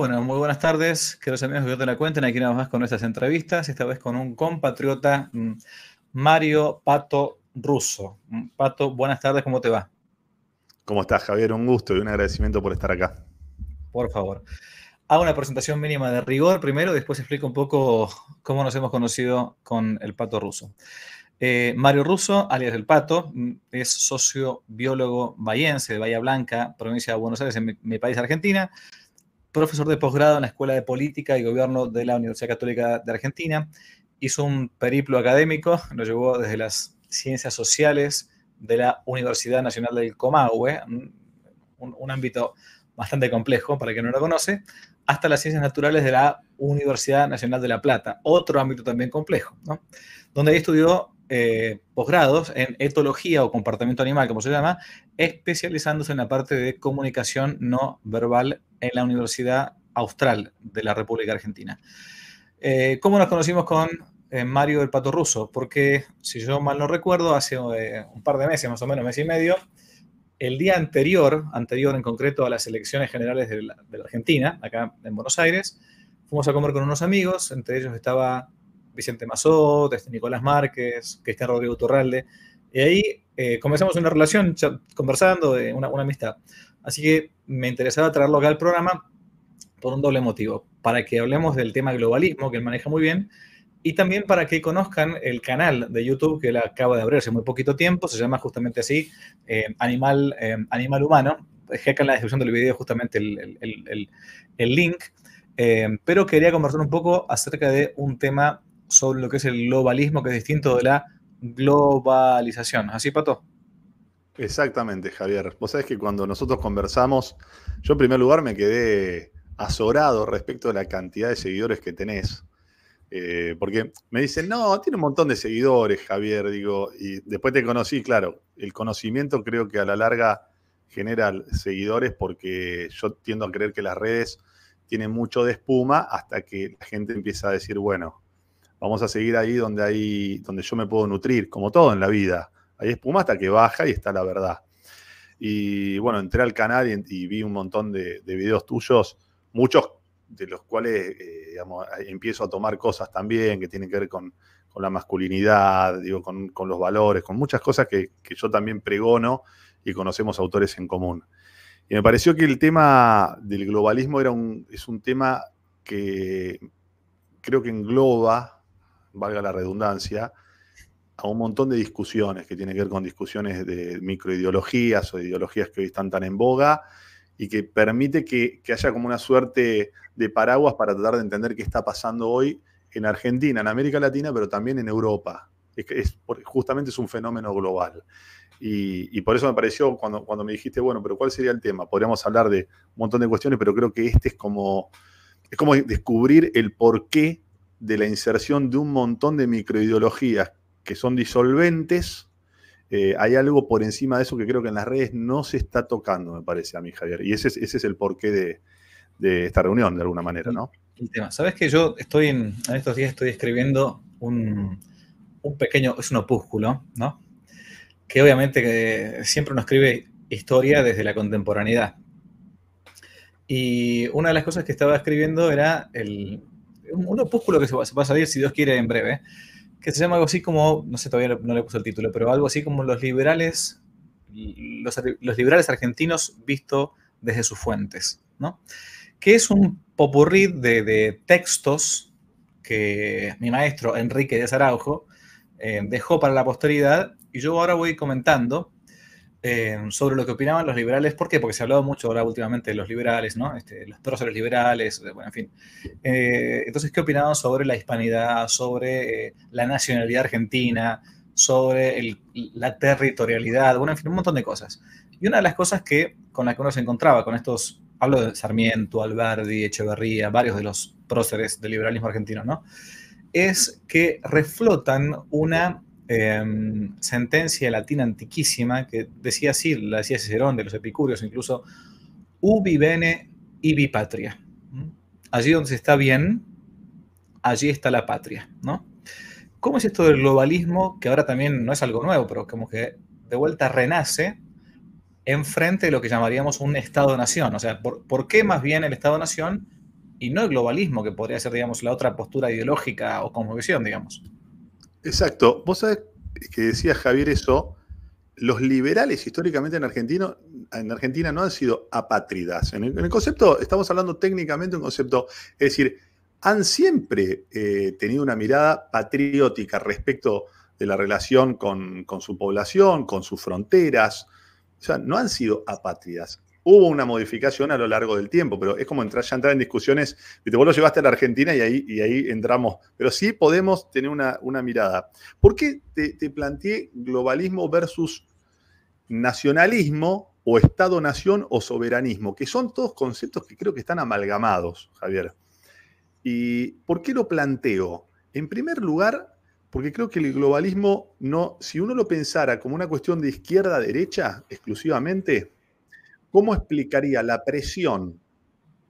Bueno, muy buenas tardes, queridos amigos que te la cuenten. Aquí nada más con nuestras entrevistas, esta vez con un compatriota, mm, Mario Pato Russo. Mm, Pato, buenas tardes, ¿cómo te va? ¿Cómo estás, Javier? Un gusto y un agradecimiento por estar acá. Por favor. Hago una presentación mínima de rigor primero, después explico un poco cómo nos hemos conocido con el Pato Russo. Eh, Mario Russo, alias El Pato, mm, es socio biólogo bahiense de Bahía Blanca, provincia de Buenos Aires, en mi, país, Argentina. Profesor de posgrado en la Escuela de Política y Gobierno de la Universidad Católica de Argentina. Hizo un periplo académico, lo llevó desde las ciencias sociales de la Universidad Nacional del Comahue, un, ámbito bastante complejo para quien no lo conoce, hasta las ciencias naturales de la Universidad Nacional de La Plata, otro ámbito también complejo, ¿no? donde ahí estudió eh, posgrados en etología o comportamiento animal, como se llama, especializándose en la parte de comunicación no verbal en la Universidad Austral de la República Argentina. Eh, ¿Cómo nos conocimos con eh, Mario del Pato Russo? Porque, si yo mal no recuerdo, hace un par de meses, más o menos, mes y medio, el día anterior, anterior en concreto a las elecciones generales de la, Argentina, acá en Buenos Aires, fuimos a comer con unos amigos, entre ellos estaba Vicente Mazot, este Nicolás Márquez, que está Rodrigo Turralde, y ahí eh, comenzamos una relación, conversando, de una, una amistad. Así que me interesaba traerlo acá al programa por un doble motivo, para que hablemos del tema globalismo, que él maneja muy bien, y también para que conozcan el canal de YouTube que él acaba de abrir hace muy poquito tiempo, se llama justamente así, eh, Animal, eh, Animal Humano. Dejé acá en la descripción del video justamente el, el, el, link, eh, pero quería conversar un poco acerca de un tema sobre lo que es el globalismo, que es distinto de la globalización. ¿Así, Pato? Exactamente, Javier. Vos sabés que cuando nosotros conversamos, yo en primer lugar me quedé azorado respecto a la cantidad de seguidores que tenés. Eh, porque me dicen, no, tiene un montón de seguidores, Javier, digo, y después te conocí, claro, el conocimiento creo que a la larga genera seguidores porque yo tiendo a creer que las redes tienen mucho de espuma hasta que la gente empieza a decir, bueno, vamos a seguir ahí donde, hay, donde yo me puedo nutrir, como todo en la vida. Hay espuma hasta que baja y está la verdad. Y bueno, entré al canal y, vi un montón de, de videos tuyos, muchos de los cuales eh, empiezo a tomar cosas también que tienen que ver con, la masculinidad, digo, con, los valores, con muchas cosas que, yo también pregono y conocemos autores en común. Y me pareció que el tema del globalismo era un, es un tema que creo que engloba, valga la redundancia, a un montón de discusiones que tienen que ver con discusiones de microideologías o ideologías que hoy están tan en boga y que permite que, haya como una suerte de paraguas para tratar de entender qué está pasando hoy en Argentina, en América Latina, pero también en Europa. Es, justamente es un fenómeno global. Y, por eso me pareció, cuando, cuando me dijiste, bueno, pero ¿cuál sería el tema? Podríamos hablar de un montón de cuestiones, pero creo que este es como, es como descubrir el porqué de la inserción de un montón de microideologías que son disolventes eh, hay algo por encima de eso que creo que en las redes no se está tocando, me parece a mí, Javier. Y ese es, ese es el porqué de, esta reunión, de alguna manera, ¿no? El tema. Sabes que yo estoy en, estos días estoy escribiendo un, pequeño, es un opúsculo, ¿no? Que obviamente siempre uno escribe historia desde la contemporaneidad. Y una de las cosas que estaba escribiendo era el, un, opúsculo que se va, a salir, si Dios quiere, en breve, que se llama algo así como, no sé, todavía no le puse el título, pero algo así como los liberales, los, liberales argentinos visto desde sus fuentes, ¿no? Que es un popurrí de, textos que mi maestro Enrique de Araujo eh, dejó para la posteridad y yo ahora voy comentando eh, sobre lo que opinaban los liberales. ¿Por qué? Porque se ha hablado mucho ahora últimamente de los liberales, ¿no? Este, los próceres liberales, bueno, en fin. Eh, entonces, ¿qué opinaban sobre la hispanidad, sobre eh, la nacionalidad argentina, sobre la territorialidad, bueno, en fin, un montón de cosas. Y una de las cosas que, con las que uno se encontraba con estos, hablo de Sarmiento, Alberdi, Echeverría, varios de los próceres del liberalismo argentino, ¿no? Es que reflotan una Em, sentencia latina antiquísima que decía así, la decía Cicerón de los epicúreos incluso, ubi bene, ibi patria. Allí donde se está bien, allí está la patria, ¿no? ¿Cómo es esto del globalismo, que ahora también no es algo nuevo, pero como que de vuelta renace enfrente de lo que llamaríamos un Estado-nación? O sea, ¿por, qué más bien el Estado-nación y no el globalismo, que podría ser, digamos, la otra postura ideológica o cosmovisión, digamos. Exacto. Vos sabés que decía Javier eso, los liberales históricamente en Argentina, en Argentina no han sido apátridas. En el, concepto, estamos hablando técnicamente un concepto, es decir, han siempre eh, tenido una mirada patriótica respecto de la relación con, con, su población, con sus fronteras. O sea, no han sido apátridas. Hubo una modificación a lo largo del tiempo, pero es como entrar, ya entrar en discusiones. Vos lo llevaste a la Argentina y ahí, y entramos. Pero sí podemos tener una, una mirada. ¿Por qué te, te planteé globalismo versus nacionalismo o Estado-nación o soberanismo? Que son todos conceptos que creo que están amalgamados, Javier. ¿Y por qué lo planteo? En primer lugar, porque creo que el globalismo no, si uno lo pensara como una cuestión de izquierda-derecha exclusivamente, ¿Cómo explicaría la presión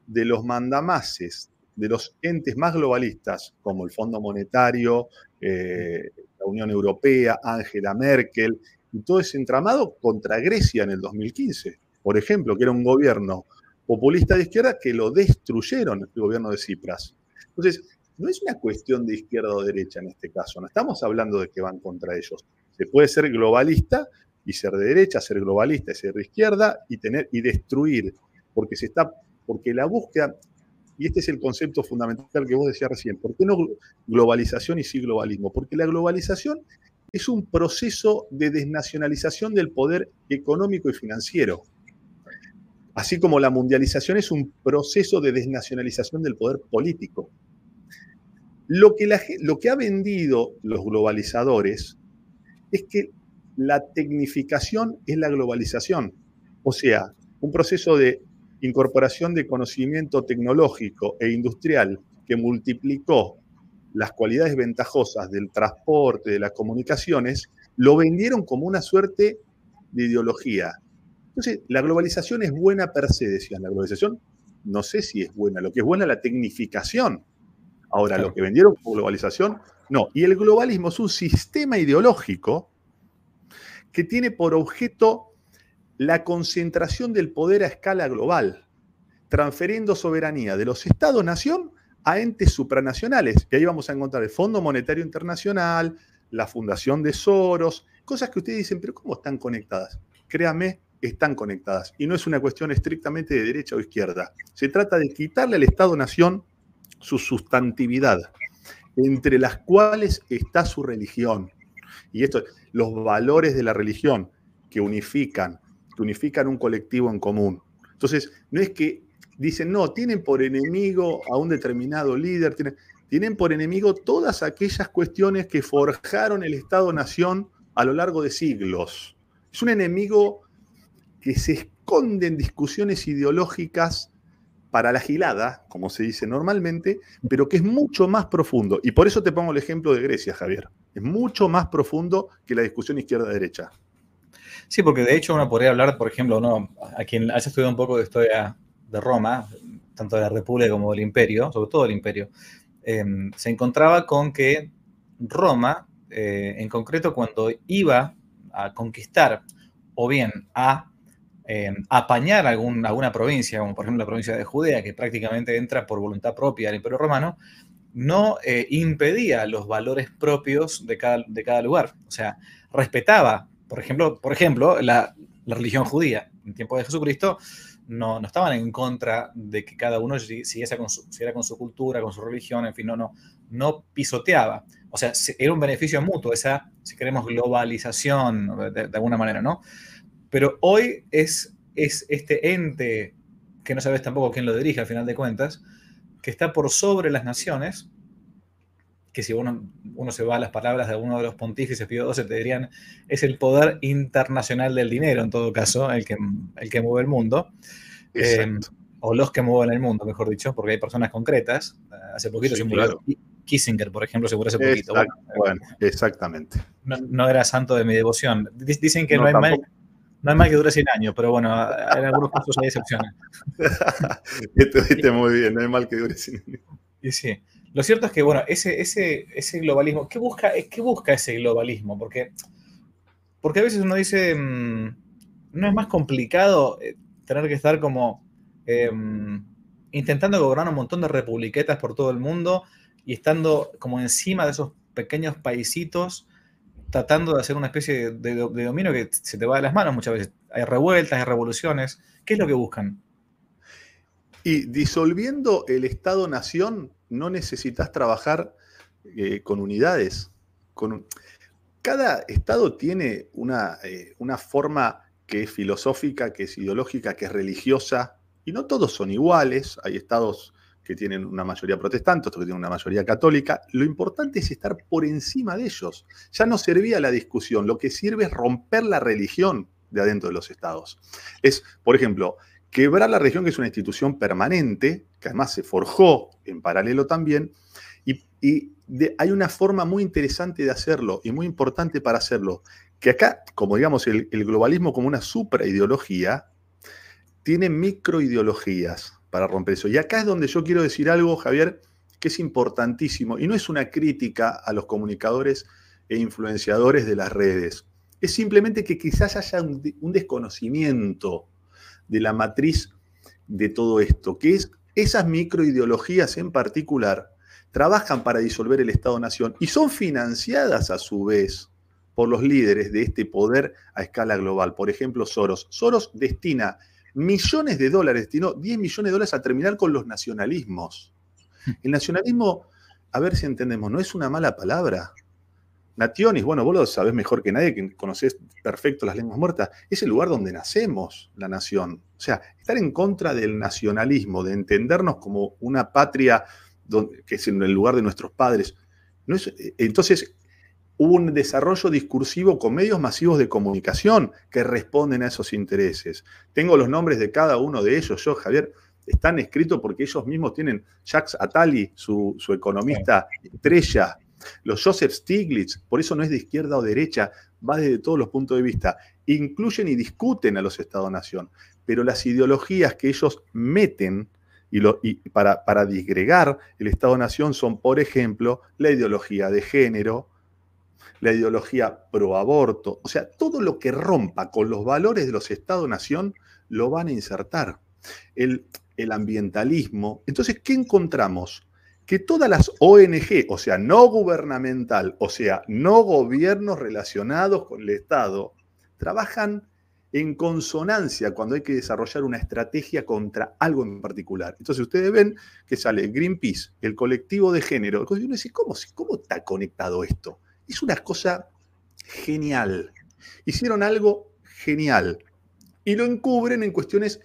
de los mandamases, de los entes más globalistas, como el Fondo Monetario, eh, la Unión Europea, Angela Merkel, y todo ese entramado contra Grecia en el 2015? Por ejemplo, que era un gobierno populista de izquierda que lo destruyeron, el gobierno de Cipras. Entonces, no es una cuestión de izquierda o derecha en este caso, no estamos hablando de que van contra ellos. Se puede ser globalista y ser de derecha, ser globalista y ser de izquierda y tener y destruir, porque se está porque la búsqueda y este es el concepto fundamental que vos decías recién, ¿por qué no globalización y sí globalismo? Porque la globalización es un proceso de desnacionalización del poder económico y financiero. Así como la mundialización es un proceso de desnacionalización del poder político. Lo que, lo que ha vendido los globalizadores es que la tecnificación es la globalización. O sea, un proceso de incorporación de conocimiento tecnológico e industrial que multiplicó las cualidades ventajosas del transporte, de las comunicaciones, lo vendieron como una suerte de ideología. Entonces, la globalización es buena per se, decían. La globalización, no sé si es buena. Lo que es buena es la tecnificación. Ahora, lo que vendieron como globalización, no. Y el globalismo es un sistema ideológico que tiene por objeto la concentración del poder a escala global, transfiriendo soberanía de los estados-nación a entes supranacionales. Y ahí vamos a encontrar el Fondo Monetario Internacional, la Fundación de Soros, cosas que ustedes dicen, pero ¿cómo están conectadas? Créame, están conectadas. Y no es una cuestión estrictamente de derecha o izquierda. Se trata de quitarle al Estado-nación su sustantividad, entre las cuales está su religión, y esto, los valores de la religión que unifican, que unifican un colectivo en común. Entonces, no es que dicen, no, tienen por enemigo a un determinado líder, tienen, tienen por enemigo todas aquellas cuestiones que forjaron el Estado-Nación a lo largo de siglos. Es un enemigo que se esconde en discusiones ideológicas para la gilada, como se dice normalmente, pero que es mucho más profundo. Y por eso te pongo el ejemplo de Grecia, Javier. Es mucho más profundo que la discusión izquierda-derecha. Sí, porque de hecho uno podría hablar, por ejemplo, ¿no? a quien haya estudiado un poco de historia de Roma, tanto de la República como del Imperio, sobre todo del Imperio, em, se encontraba con que Roma, eh, en concreto, cuando iba a conquistar o bien a em, apañar alguna provincia, como por ejemplo la provincia de Judea, que prácticamente entra por voluntad propia al Imperio Romano, no eh, impedía los valores propios de cada, lugar. O sea, respetaba, por ejemplo, por ejemplo la, religión judía. En tiempo de Jesucristo no, no, estaban en contra de que cada uno siguiese con su, siguiera con su cultura, con su religión, en fin, no, no, no pisoteaba. O sea, era un beneficio mutuo, esa, si queremos, globalización de alguna manera, ¿no? Pero hoy es, es este ente, que no sabes tampoco quién lo dirige al final de cuentas, que está por sobre las naciones, que si uno, uno se va a las palabras de uno de los pontífices, Pío XII, te dirían, es el poder internacional del dinero, en todo caso, el que, el que mueve el mundo. Eh, o los que mueven el mundo, mejor dicho, porque hay personas concretas. Hace poquito se murió Kissinger, por ejemplo, se murió hace poquito. Bueno, exactamente. No, era santo de mi devoción. Dicen que no, hay mal no hay mal que dure 100 años, pero bueno, en algunos casos hay excepciones. Estuviste muy bien, no hay mal que dure 100 años. Y sí. Lo cierto es que, bueno, ese, ese, ese globalismo, ¿qué busca, ¿qué busca ese globalismo? Porque, porque a veces uno dice, mm, ¿no es más complicado eh, tener que estar como em, intentando gobernar un montón de republiquetas por todo el mundo y estando como encima de esos pequeños paisitos, tratando de hacer una especie de, dominio que se te va de las manos muchas veces. Hay revueltas, hay revoluciones. ¿Qué es lo que buscan? Y disolviendo el Estado-Nación, no necesitas trabajar eh, con unidades. Con Cada Estado tiene una, eh, una forma que es filosófica, que es ideológica, que es religiosa, y no todos son iguales. Hay estados que tienen una mayoría protestante, otros que tienen una mayoría católica. Lo importante es estar por encima de ellos. Ya no servía la discusión, lo que sirve es romper la religión de adentro de los estados. Es, por ejemplo, quebrar la religión, que es una institución permanente, que además se forjó en paralelo también, y, hay una forma muy interesante de hacerlo y muy importante para hacerlo, que acá, como digamos, el, globalismo como una supraideología, tiene microideologías para romper eso. Y acá es donde yo quiero decir algo, Javier, que es importantísimo, y no es una crítica a los comunicadores e influenciadores de las redes, es simplemente que quizás haya un, desconocimiento de la matriz de todo esto, que es esas microideologías en particular trabajan para disolver el Estado-Nación y son financiadas a su vez por los líderes de este poder a escala global. Por ejemplo, Soros. Soros destina millones de dólares, destinó 10 millones de dólares a terminar con los nacionalismos. El nacionalismo, a ver si entendemos, no es una mala palabra. Nationis, bueno, vos lo sabés mejor que nadie, que conocés perfecto las lenguas muertas, es el lugar donde nacemos la nación. O sea, estar en contra del nacionalismo, de entendernos como una patria que es en el lugar de nuestros padres. No es, entonces, un desarrollo discursivo con medios masivos de comunicación que responden a esos intereses. Tengo los nombres de cada uno de ellos. Yo, Javier, están escritos porque ellos mismos tienen Jacques Attali, su, economista estrella, los Joseph Stiglitz, por eso no es de izquierda o derecha, va desde todos los puntos de vista. Incluyen y discuten a los Estados-nación, pero las ideologías que ellos meten y, para disgregar el Estado-nación son, por ejemplo, la ideología de género, la ideología pro aborto, o sea, todo lo que rompa con los valores de los Estados-nación lo van a insertar. El, el ambientalismo. Entonces, ¿qué encontramos? Que todas las ONG, o sea, no gubernamental, o sea, no gobiernos relacionados con el Estado, trabajan en consonancia cuando hay que desarrollar una estrategia contra algo en particular. Entonces ustedes ven que sale Greenpeace, el colectivo de género. Uno dice, ¿cómo, ¿cómo está conectado esto? Es una cosa genial. Hicieron algo genial. Y lo encubren en cuestiones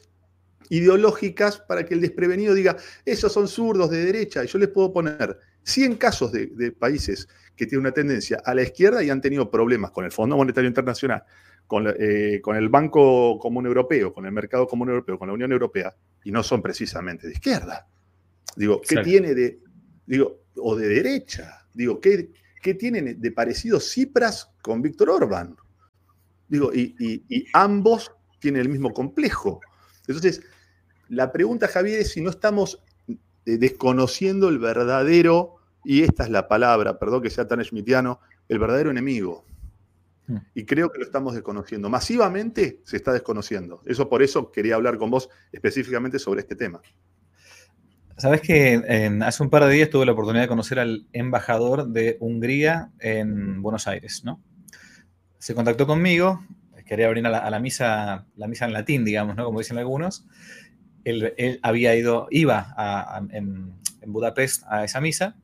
ideológicas para que el desprevenido diga, esos son zurdos de derecha. Y yo les puedo poner 100 casos de, países que tienen una tendencia a la izquierda y han tenido problemas con el Fondo Monetario Internacional, con, eh, con, el Banco Común Europeo, con el Mercado Común Europeo, con la Unión Europea, y no son precisamente de izquierda. Digo, ¿qué tiene de, digo, o de derecha? Digo, ¿qué, ¿qué tienen de parecido Cipras con Víctor Orbán? Digo, y, ambos tienen el mismo complejo. Entonces, la pregunta, Javier, es si no estamos eh, desconociendo el verdadero, y esta es la palabra, perdón que sea tan schmittiano, el verdadero enemigo. Hmm. Y creo que lo estamos desconociendo. Masivamente se está desconociendo. Eso por eso quería hablar con vos específicamente sobre este tema. Sabes que hace un par de días tuve la oportunidad de conocer al embajador de Hungría en Buenos Aires, ¿no? Se contactó conmigo, quería venir a la, misa, la misa en latín, digamos, ¿no? Como dicen algunos. Él, había ido, iba en, en, Budapest a esa misa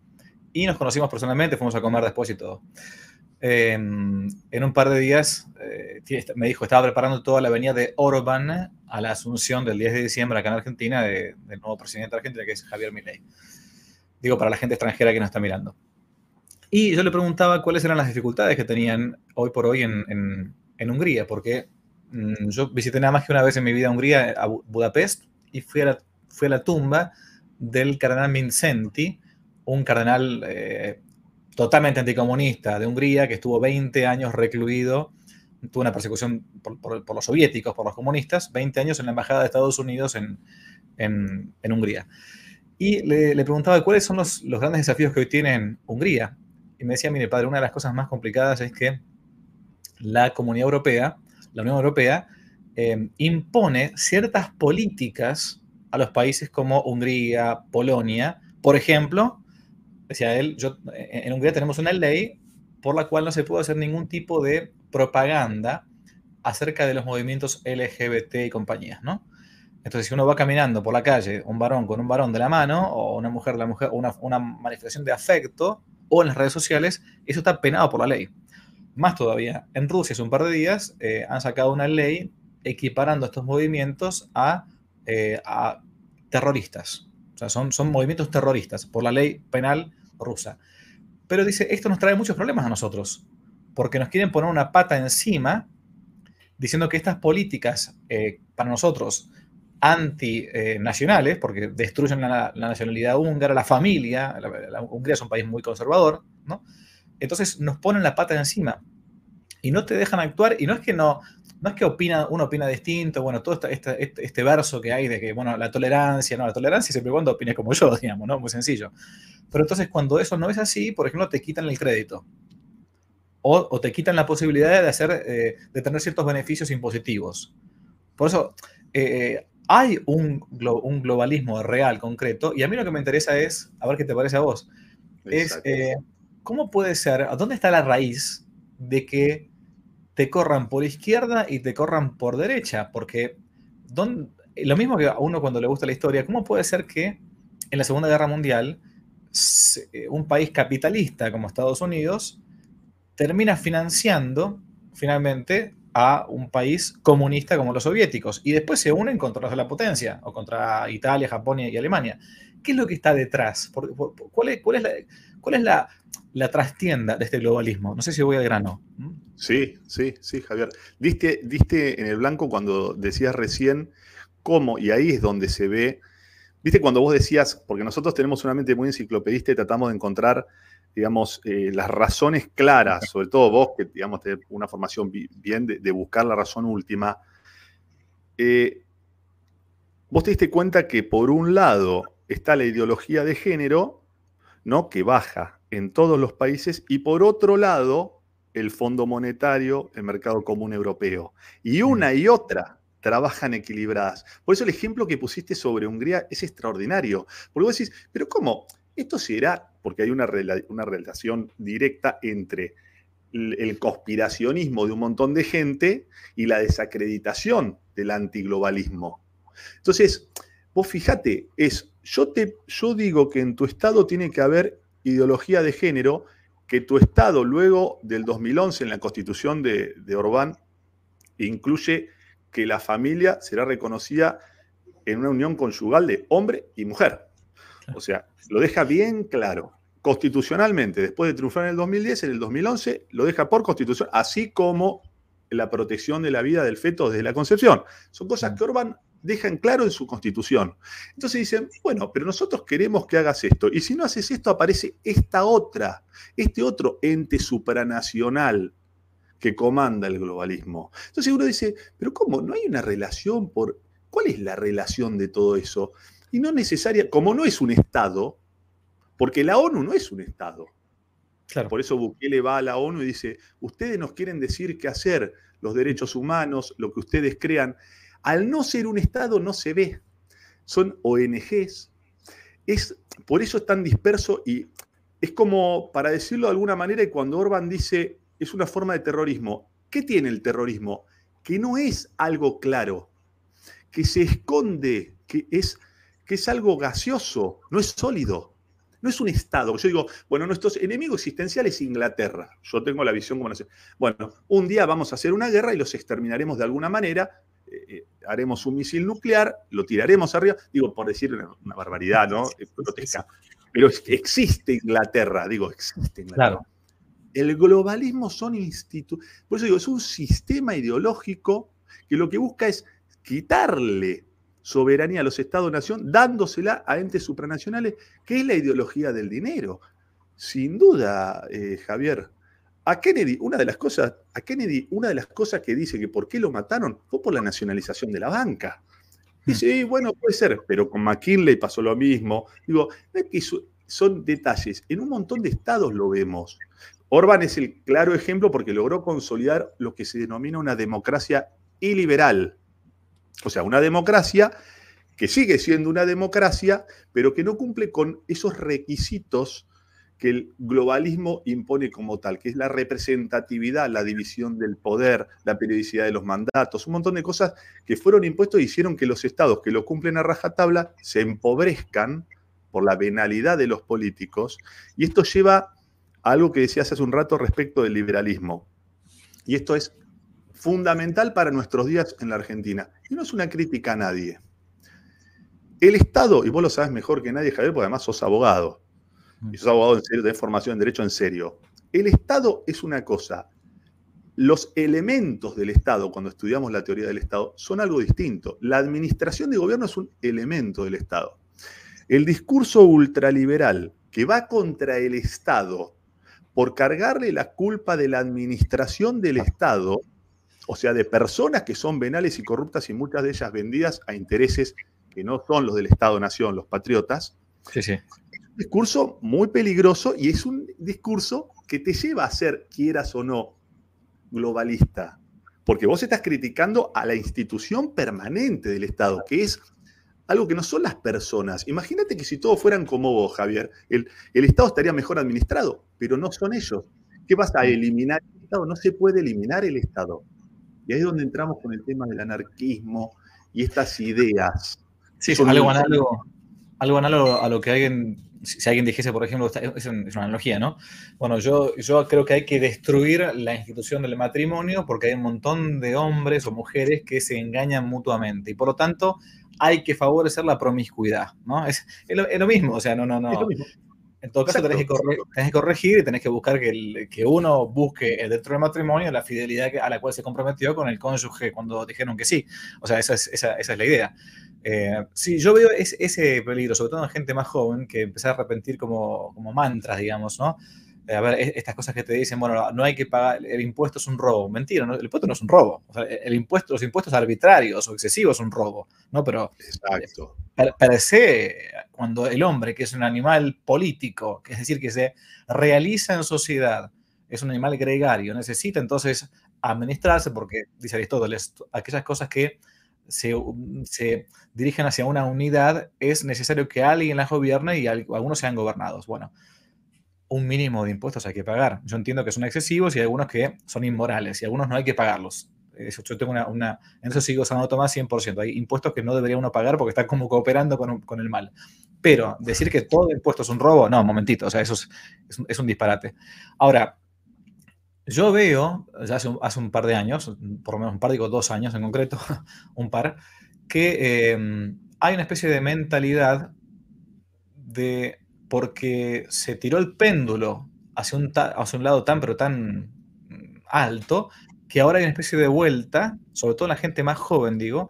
y nos conocimos personalmente, fuimos a comer después y todo. Em, en un par de días eh, me dijo, estaba preparando toda la avenida de Orbán a la asunción del 10 de diciembre acá en Argentina del nuevo presidente de Argentina, que es Javier Milei. Digo, para la gente extranjera que nos está mirando. Y yo le preguntaba cuáles eran las dificultades que tenían hoy por hoy en, en, Hungría, porque mm, yo visité nada más que una vez en mi vida Hungría, a Budapest, y fui a la, fui a la tumba del cardenal Vincenti, un cardenal eh, totalmente anticomunista de Hungría, que estuvo 20 años recluido, tuvo una persecución por, los soviéticos, por los comunistas, 20 años en la Embajada de Estados Unidos en, Hungría. Y le, preguntaba cuáles son los, grandes desafíos que hoy tiene Hungría. Y me decía, mire, padre, una de las cosas más complicadas es que la Comunidad Europea, la Unión Europea, eh, impone ciertas políticas a los países como Hungría, Polonia. Por ejemplo, decía él, yo, en Hungría tenemos una ley por la cual no se puede hacer ningún tipo de propaganda acerca de los movimientos LGBT y compañías, ¿no? Entonces, si uno va caminando por la calle, un varón con un varón de la mano, o una mujer, la mujer, una, una manifestación de afecto, o en las redes sociales, eso está penado por la ley. Más todavía, en Rusia hace un par de días eh, han sacado una ley equiparando estos movimientos a, eh, a terroristas. O sea, son, son movimientos terroristas por la ley penal rusa. Pero dice, esto nos trae muchos problemas a nosotros, porque nos quieren poner una pata encima diciendo que estas políticas eh, para nosotros antinacionales, porque destruyen la, nacionalidad húngara, la familia, la, Hungría es un país muy conservador, ¿no? Entonces nos ponen la pata encima y no te dejan actuar y no es que no, no es que opina, uno opina distinto, bueno, todo este, este, este, verso que hay de que, bueno, la tolerancia, no, la tolerancia siempre y cuando opines como yo, digamos, ¿no? Muy sencillo. Pero entonces cuando eso no es así, por ejemplo, te quitan el crédito. O, te quitan la posibilidad de hacer, eh, de tener ciertos beneficios impositivos. Por eso, eh, hay un, un, globalismo real, concreto, y a mí lo que me interesa es, a ver qué te parece a vos, es eh, cómo puede ser, ¿dónde está la raíz de que te corran por izquierda y te corran por derecha? Porque lo mismo que a uno cuando le gusta la historia, ¿cómo puede ser que en la Segunda Guerra Mundial eh, un país capitalista como Estados Unidos termina financiando finalmente a un país comunista como los soviéticos y después se unen contra la potencia o contra Italia, Japón y Alemania. ¿Qué es lo que está detrás? ¿Cuál es, cuál es, la, cuál es la, la, trastienda de este globalismo? No sé si voy al grano. ¿Mm? Sí, sí, sí, Javier. Diste, diste en el blanco cuando decías recién cómo, y ahí es donde se ve, viste cuando vos decías, porque nosotros tenemos una mente muy enciclopedista y tratamos de encontrar digamos, eh, las razones claras, sobre todo vos que, digamos, tenés una formación bien de, buscar la razón última, eh, vos te diste cuenta que por un lado está la ideología de género, ¿no? Que baja en todos los países, y por otro lado, el Fondo Monetario, el Mercado Común Europeo. Y una y otra trabajan equilibradas. Por eso el ejemplo que pusiste sobre Hungría es extraordinario. Porque vos decís, pero ¿cómo? Esto será porque hay una, una relación directa entre el, conspiracionismo de un montón de gente y la desacreditación del antiglobalismo. Entonces, vos fíjate, es, yo, te, yo digo que en tu Estado tiene que haber ideología de género, que tu Estado luego del 2011 en la constitución de, de Orbán incluye que la familia será reconocida en una unión conyugal de hombre y mujer. O sea, lo deja bien claro. Constitucionalmente, después de triunfar en el 2010, en el 2011, lo deja por constitución, así como la protección de la vida del feto desde la concepción. Son cosas que Orban deja en claro en su constitución. Entonces dicen, bueno, pero nosotros queremos que hagas esto. Y si no haces esto, aparece esta otra, este otro ente supranacional que comanda el globalismo. Entonces uno dice, pero ¿cómo? ¿No hay una relación por... ¿Cuál es la relación de todo eso? Y no necesaria, como no es un Estado, porque la ONU no es un Estado. Claro. Por eso Bukele va a la ONU y dice, ustedes nos quieren decir qué hacer, los derechos humanos, lo que ustedes crean. Al no ser un Estado no se ve. Son ONGs. Es, por eso es tan disperso y es como, para decirlo de alguna manera, cuando Orban dice, es una forma de terrorismo. ¿Qué tiene el terrorismo? Que no es algo claro, que se esconde, que es que es algo gaseoso, no es sólido, no es un Estado. Yo digo, bueno, nuestro enemigo existencial es Inglaterra. Yo tengo la visión como. Bueno, un día vamos a hacer una guerra y los exterminaremos de alguna manera. Eh, eh, haremos un misil nuclear, lo tiraremos arriba. Digo, por decir una, barbaridad, ¿no? Pero existe Inglaterra, digo, existe Inglaterra. El globalismo son institutos. Por eso digo, es un sistema ideológico que lo que busca es quitarle soberanía a los Estados-nación, dándosela a entes supranacionales, que es la ideología del dinero. Sin duda, eh, Javier, a Kennedy, una de las cosas, a Kennedy, una de las cosas que dice que por qué lo mataron fue por la nacionalización de la banca. Hmm. Dice, bueno, puede ser, pero con McKinley pasó lo mismo. Digo, son detalles. En un montón de estados lo vemos. Orban es el claro ejemplo porque logró consolidar lo que se denomina una democracia iliberal o sea, una democracia que sigue siendo una democracia, pero que no cumple con esos requisitos que el globalismo impone como tal, que es la representatividad, la división del poder, la periodicidad de los mandatos, un montón de cosas que fueron impuestos y hicieron que los estados que lo cumplen a rajatabla se empobrezcan por la venalidad de los políticos. Y esto lleva a algo que decías hace un rato respecto del liberalismo. Y esto es fundamental para nuestros días en la Argentina. Y no es una crítica a nadie. El Estado, y vos lo sabes mejor que nadie, Javier, porque además sos abogado, y sos abogado en serio, tenés formación en derecho en serio. El Estado es una cosa. Los elementos del Estado, cuando estudiamos la teoría del Estado, son algo distinto. La administración de gobierno es un elemento del Estado. El discurso ultraliberal que va contra el Estado por cargarle la culpa de la administración del Estado, o sea, de personas que son venales y corruptas y muchas de ellas vendidas a intereses que no son los del Estado-Nación, los patriotas, sí, sí discurso muy peligroso y es un discurso que te lleva a ser, quieras o no, globalista. Porque vos estás criticando a la institución permanente del Estado, que es algo que no son las personas. Imagínate que si todos fueran como vos, Javier, el, el Estado estaría mejor administrado, pero no son ellos. ¿Qué vas a eliminar el Estado? No se puede eliminar el Estado. Y ahí es donde entramos con el tema del anarquismo y estas ideas. Sí, son algo análogo, algo análogo a lo que alguien si alguien dijese, por ejemplo, es una analogía, ¿no? Bueno, yo, yo creo que hay que destruir la institución del matrimonio porque hay un montón de hombres o mujeres que se engañan mutuamente y por lo tanto hay que favorecer la promiscuidad, ¿no? Es, es, lo, mismo, o sea, no, no, no. En todo caso, tenés que, que, corregir y tenés que buscar que, el, que uno busque dentro del matrimonio la fidelidad a la cual se comprometió con el cónyuge cuando dijeron que sí. O sea, esa es, esa, esa es la idea. Eh, sí, yo veo ese peligro, sobre todo en gente más joven, que empieza a arrepentir como, como mantras, digamos, ¿no? Eh, a ver, estas cosas que te dicen, bueno, no hay que pagar, el impuesto es un robo. Mentira, el impuesto no es un robo. el impuesto, los impuestos arbitrarios o excesivos son un robo, ¿no? Pero Exacto. Per, se, cuando el hombre, que es un animal político, es decir, que se realiza en sociedad, es un animal gregario, necesita entonces administrarse, porque, dice Aristóteles, aquellas cosas que se, dirigen hacia una unidad, es necesario que alguien las gobierne y algunos sean gobernados. Bueno, un mínimo de impuestos hay que pagar. Yo entiendo que son excesivos y hay algunos que son inmorales y algunos no hay que pagarlos. Yo tengo una, en eso sigo Santo Tomás 100%. Hay impuestos que no debería uno pagar porque están como cooperando con, el mal. Pero decir que todo impuesto es un robo, no, un momentito, o sea, eso es, un disparate. Ahora, yo veo, ya hace un, par de años, por lo menos un par, digo dos años en concreto, un par, que em, hay una especie de mentalidad de, porque se tiró el péndulo hacia un, hacia un lado tan, pero tan alto, que ahora hay una especie de vuelta, sobre todo la gente más joven, digo,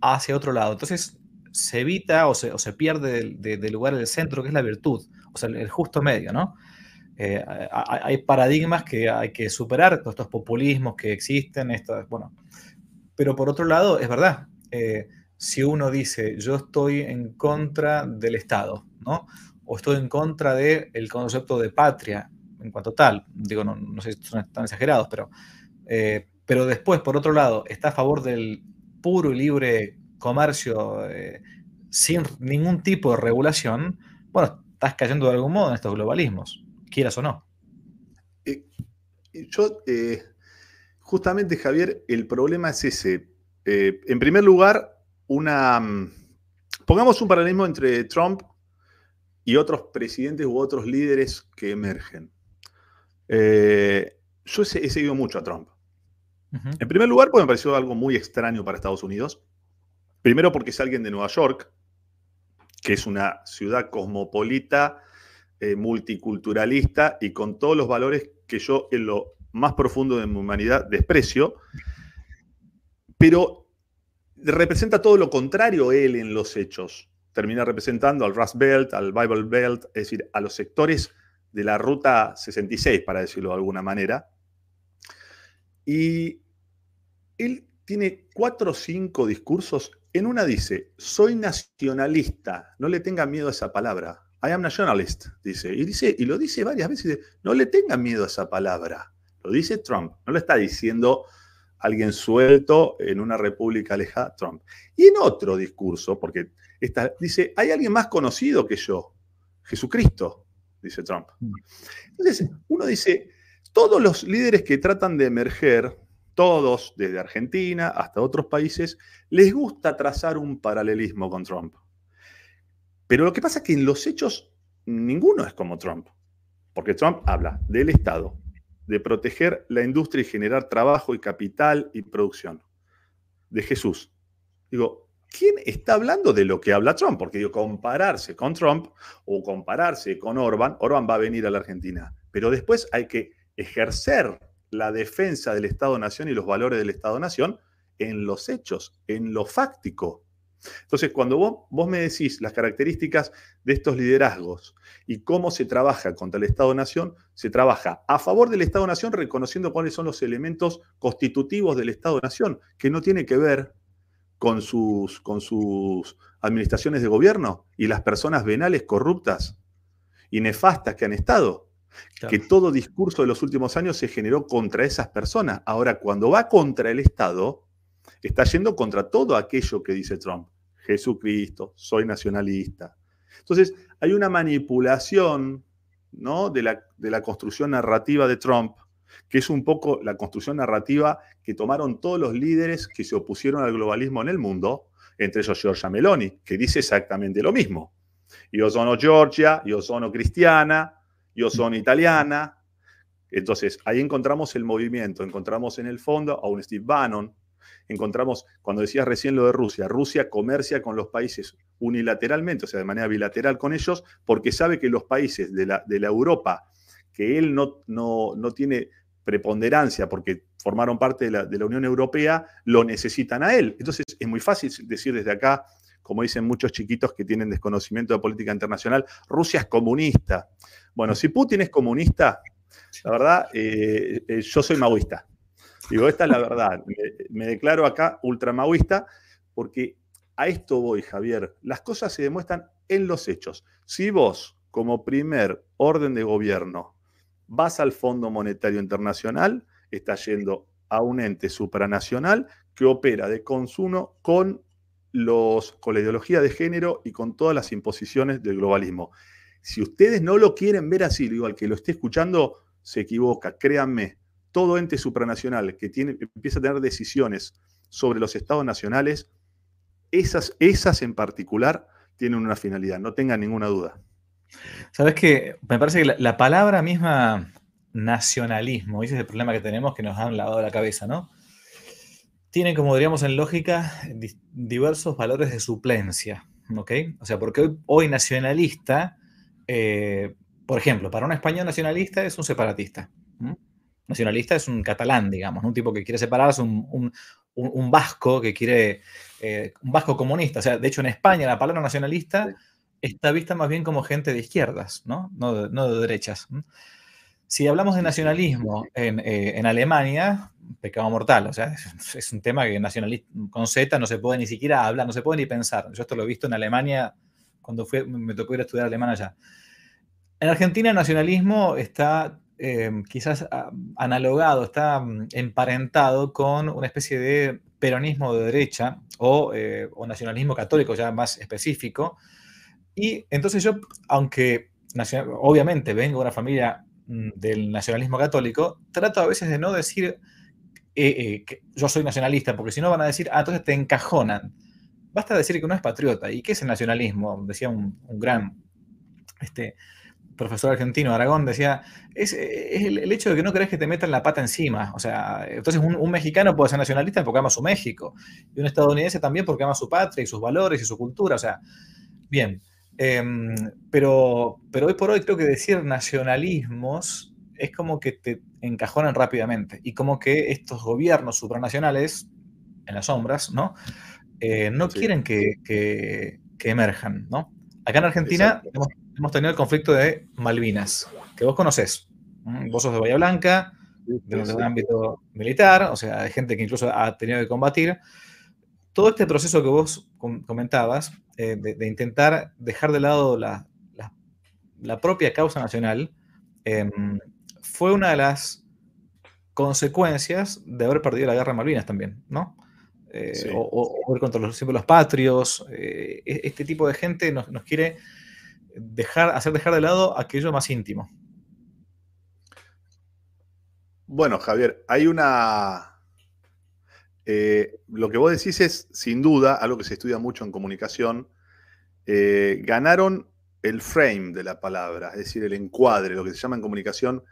hacia otro lado. Entonces se evita o se, o se pierde del, lugar del centro, que es la virtud, o sea, el justo medio, ¿no? Eh, hay paradigmas que hay que superar, todos estos populismos que existen, esto, bueno. Pero por otro lado, es verdad, eh, si uno dice, yo estoy en contra del Estado, ¿no? O estoy en contra del concepto de patria, en cuanto tal, digo, no, no sé si son tan exagerados, pero, eh, pero después, por otro lado, está a favor del puro y libre comercio sin ningún tipo de regulación, bueno, estás cayendo de algún modo en estos globalismos quieras o no. Eh, yo, eh, justamente, Javier, el problema es ese. Eh, en primer lugar, una. Mm, pongamos un paralelismo entre Trump y otros presidentes u otros líderes que emergen. yo he, seguido mucho a Trump. En primer lugar, porque me pareció algo muy extraño para Estados Unidos. Primero porque es alguien de Nueva York, que es una ciudad cosmopolita eh, multiculturalista y con todos los valores que yo en lo más profundo de mi humanidad desprecio, pero representa todo lo contrario él en los hechos. Termina representando al Rust Belt, al Bible Belt, es decir, a los sectores de la Ruta 66, para decirlo de alguna manera. Y él tiene cuatro o cinco discursos. En una dice, soy nacionalista, no le tenga miedo a esa palabra. I am nationalist, dice. Y, dice, y lo dice varias veces. no le tengan miedo a esa palabra. Lo dice Trump. No lo está diciendo alguien suelto en una república alejada, Trump. Y en otro discurso, porque dice, hay alguien más conocido que yo, Jesucristo, dice Trump. Mm. Entonces, uno dice, todos los líderes que tratan de emerger, todos, desde Argentina hasta otros países, les gusta trazar un paralelismo con Trump. Pero lo que pasa es que en los hechos ninguno es como Trump, porque Trump habla del Estado, de proteger la industria y generar trabajo y capital y producción. De Jesús. Digo, ¿quién está hablando de lo que habla Trump? Porque digo, compararse con Trump o compararse con Orban, Orban va a venir a la Argentina, pero después hay que ejercer la defensa del Estado-Nación y los valores del Estado-Nación en los hechos, en lo fáctico. Entonces, cuando vos, vos, me decís las características de estos liderazgos y cómo se trabaja contra el Estado-Nación, se trabaja a favor del Estado-Nación reconociendo cuáles son los elementos constitutivos del Estado-Nación, que no tiene que ver con sus, con sus administraciones de gobierno y las personas venales corruptas y nefastas que han estado. Que todo discurso de los últimos años se generó contra esas personas. Ahora, cuando va contra el Estado, está yendo contra todo aquello que dice Trump. Jesucristo, soy nacionalista. Entonces, hay una manipulación ¿no? de, la, construcción narrativa de Trump, que es un poco la construcción narrativa que tomaron todos los líderes que se opusieron al globalismo en el mundo, entre ellos Giorgia Meloni, que dice exactamente lo mismo. Yo sono Georgia, yo sono cristiana, yo sono italiana. Entonces, ahí encontramos el movimiento, encontramos en el fondo a un Steve Bannon, encontramos, cuando decías recién lo de Rusia, Rusia comercia con los países unilateralmente, o sea, de manera bilateral con ellos, porque sabe que los países de la, de la Europa, que él no, no, no, tiene preponderancia porque formaron parte de la, de la Unión Europea, lo necesitan a él. Entonces, es muy fácil decir desde acá, como dicen muchos chiquitos que tienen desconocimiento de política internacional, Rusia es comunista. Bueno, si Putin es comunista, la verdad, eh, eh, yo soy maoísta. Digo, esta es la verdad. Me, declaro acá ultramaoísta porque a esto voy, Javier. Las cosas se demuestran en los hechos. Si vos, como primer orden de gobierno, vas al Fondo Monetario Internacional, estás yendo a un ente supranacional que opera de consumo con, los, con la ideología de género y con todas las imposiciones del globalismo. Si ustedes no lo quieren ver así, digo, al que lo esté escuchando se equivoca, créanme, todo ente supranacional que empieza a tener decisiones sobre los estados nacionales, esas, esas en particular tienen una finalidad, no tengan ninguna duda. Sabes que me parece que la, palabra misma nacionalismo, ese es el problema que tenemos que nos han lavado la cabeza, ¿no? Tiene, como diríamos en lógica, diversos valores de suplencia, ¿ok? O sea, porque hoy, nacionalista, eh, por ejemplo, para un español nacionalista es un separatista nacionalista es un catalán, digamos, un tipo que quiere separarse, un, vasco que quiere, eh, un vasco comunista. O sea, de hecho en España la palabra nacionalista está vista más bien como gente de izquierdas, ¿no? No de, derechas. Si hablamos de nacionalismo eh, en, Alemania, pecado mortal, o sea, es, un tema que nacionalista con Z no se puede ni siquiera hablar, no se puede ni pensar. Yo esto lo he visto en Alemania cuando fue, me tocó ir a estudiar alemán allá. En Argentina el nacionalismo está Em, quizás ah, analogado, está mm, emparentado con una especie de peronismo de derecha eh, o, nacionalismo católico ya más específico. Y entonces yo, aunque obviamente vengo de una familia mm, del nacionalismo católico, trato a veces de no decir eh, eh, que yo soy nacionalista, porque si no van a decir, ah, entonces te encajonan. Basta decir que uno es patriota. ¿Y qué es el nacionalismo? Decía un, un gran este, profesor argentino, Aragón, decía, es, el, hecho de que no crees que te metan la pata encima. O sea, entonces un, mexicano puede ser nacionalista porque ama su México, y un estadounidense también porque ama su patria y sus valores y su cultura. O sea, bien. Em, pero, pero hoy por hoy creo que decir nacionalismos es como que te encajonan rápidamente y como que estos gobiernos supranacionales, en las sombras, ¿no? Eh, no quieren que, que, emerjan, ¿no? Acá en Argentina hemos tenido el conflicto de Malvinas, que vos conocés. Vos sos de Bahía Blanca, de un ámbito militar, o sea, hay gente que incluso ha tenido que combatir. Todo este proceso que vos comentabas, eh, de, intentar dejar de lado la, propia causa nacional, em, fue una de las consecuencias de haber perdido la guerra de Malvinas también, ¿no? Eh, o, ir contra los símbolos patrios. Eh, e, este tipo de gente nos, quiere dejar, hacer dejar de lado aquello más íntimo. Bueno, Javier, hay una. Eh, lo que vos decís es, sin duda, algo que se estudia mucho en comunicación. ganaron el frame de la palabra, es decir, el encuadre, lo que se llama en comunicación.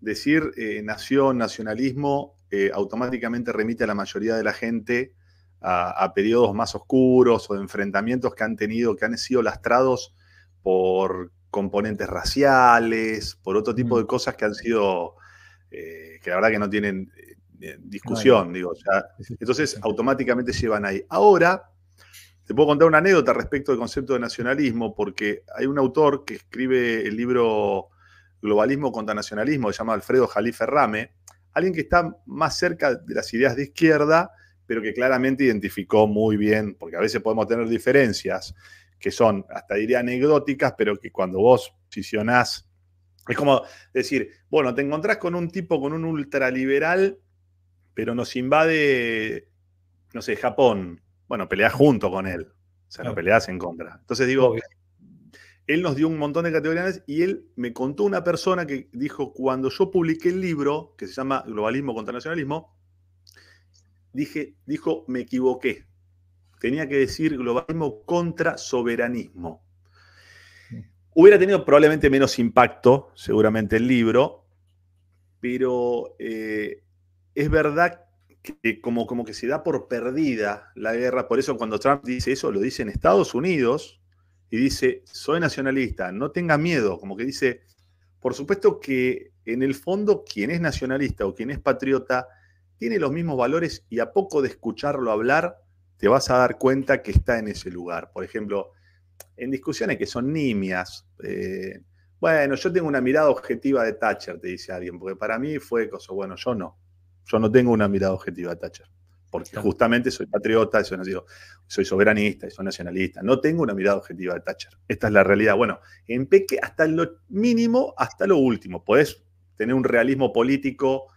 Decir nación, nacionalismo, automáticamente remite a la mayoría de la gente a, periodos más oscuros o de enfrentamientos que han tenido, que han sido lastrados por componentes raciales, por otro tipo de mm. cosas que han sido, eh, que la verdad que no tienen eh, discusión, digo. entonces automáticamente llevan ahí. Ahora, te puedo contar una anécdota respecto del concepto de nacionalismo, porque hay un autor que escribe el libro Globalismo contra Nacionalismo, se llama Alfredo Jalife Rame, alguien que está más cerca de las ideas de izquierda, pero que claramente identificó muy bien, porque a veces podemos tener diferencias que son, hasta diría anecdóticas, pero que cuando vos posicionás, es como decir, bueno, te encontrás con un tipo, con un ultraliberal, pero nos invade, no sé, Japón. Bueno, peleás junto con él. O sea, no peleás en contra. Entonces digo, él nos dio un montón de categorías y él me contó una persona que dijo, cuando yo publiqué el libro, que se llama Globalismo contra Nacionalismo, dije, dijo, me equivoqué. Tenía que decir globalismo contra soberanismo. Hubiera tenido probablemente menos impacto, seguramente, el libro, pero eh, es verdad que como, como que se da por perdida la guerra. Por eso cuando Trump dice eso, lo dice en Estados Unidos y dice, soy nacionalista, no tenga miedo, como que dice, por supuesto que en el fondo quien es nacionalista o quien es patriota tiene los mismos valores y a poco de escucharlo hablar, te vas a dar cuenta que está en ese lugar. Por ejemplo, en discusiones que son nimias, eh, bueno, yo tengo una mirada objetiva de Thatcher, te dice alguien, porque para mí fue cosa, bueno, yo no, yo no tengo una mirada objetiva de Thatcher, porque justamente soy patriota, soy, soy soberanista, soy nacionalista, no tengo una mirada objetiva de Thatcher. Esta es la realidad. Bueno, en Peque hasta lo mínimo, hasta lo último, podés tener un realismo político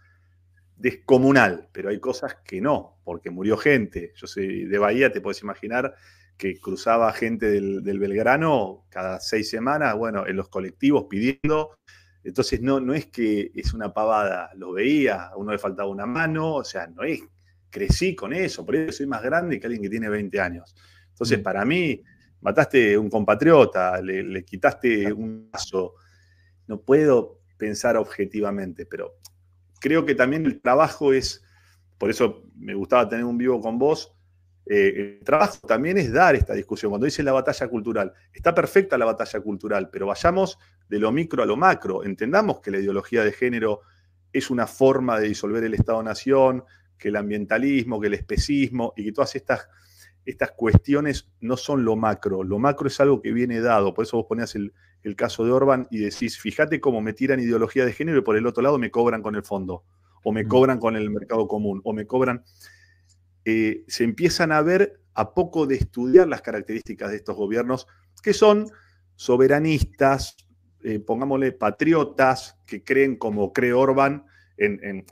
descomunal, pero hay cosas que no, porque murió gente. Yo soy de Bahía, te puedes imaginar que cruzaba gente del, Belgrano cada seis semanas, bueno, en los colectivos pidiendo. Entonces no, no es que es una pavada, lo veía, a uno le faltaba una mano, o sea, no es, crecí con eso, por eso soy más grande que alguien que tiene 20 años. Entonces, mm. para mí, mataste un compatriota, le, le quitaste un paso, no puedo pensar objetivamente, pero creo que también el trabajo es, por eso me gustaba tener un vivo con vos, eh, el trabajo también es dar esta discusión. Cuando dice la batalla cultural, está perfecta la batalla cultural, pero vayamos de lo micro a lo macro. Entendamos que la ideología de género es una forma de disolver el Estado-Nación, que el ambientalismo, que el especismo y que todas estas, estas cuestiones no son lo macro. Lo macro es algo que viene dado. Por eso vos ponías el, el caso de Orban y decís, fíjate cómo me tiran ideología de género y por el otro lado me cobran con el fondo, o me mm. cobran con el mercado común, o me cobran... Eh, se empiezan a ver a poco de estudiar las características de estos gobiernos, que son soberanistas, eh, pongámosle patriotas, que creen como cree Orban. En,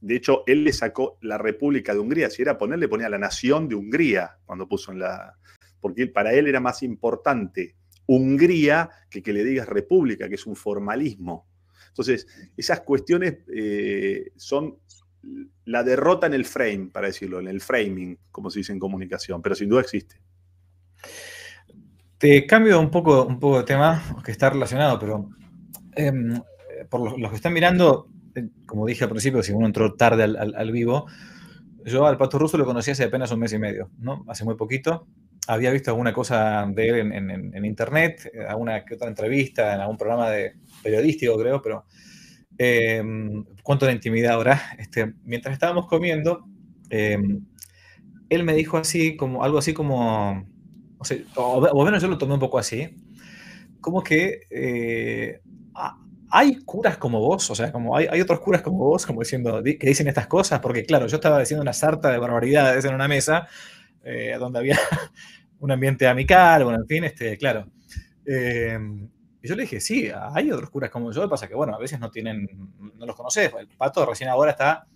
de hecho, él le sacó la República de Hungría. Si era ponerle, ponía la nación de Hungría cuando puso en la. Porque para él era más importante Hungría que le digas república, que es un formalismo. Entonces, esas cuestiones eh, son la derrota en el frame, para decirlo, en el framing, como se dice en comunicación, pero sin duda existe. Te cambio un poco, un poco de tema, que está relacionado, pero em, por los, que están mirando, eh, como dije al principio, si uno entró tarde al, al vivo, yo al Pato Ruso lo conocí hace apenas un mes y medio, ¿no? Hace muy poquito había visto alguna cosa de él en, internet, eh, alguna que otra entrevista, en algún programa de periodístico, creo, pero eh, cuánto de intimidad ahora. Este, mientras estábamos comiendo, em, él me dijo así, como algo así como, o, sea, o, menos yo lo tomé un poco así, como que eh, hay curas como vos, o sea, como hay, hay, otros curas como vos, como diciendo, que dicen estas cosas, porque claro, yo estaba diciendo una sarta de barbaridades en una mesa, donde había un ambiente amical, bueno, en fin, este, claro. Em, y yo le dije, sí, hay otros curas como yo, pasa que, bueno, a veces no tienen, no los conoces. El pato recién ahora está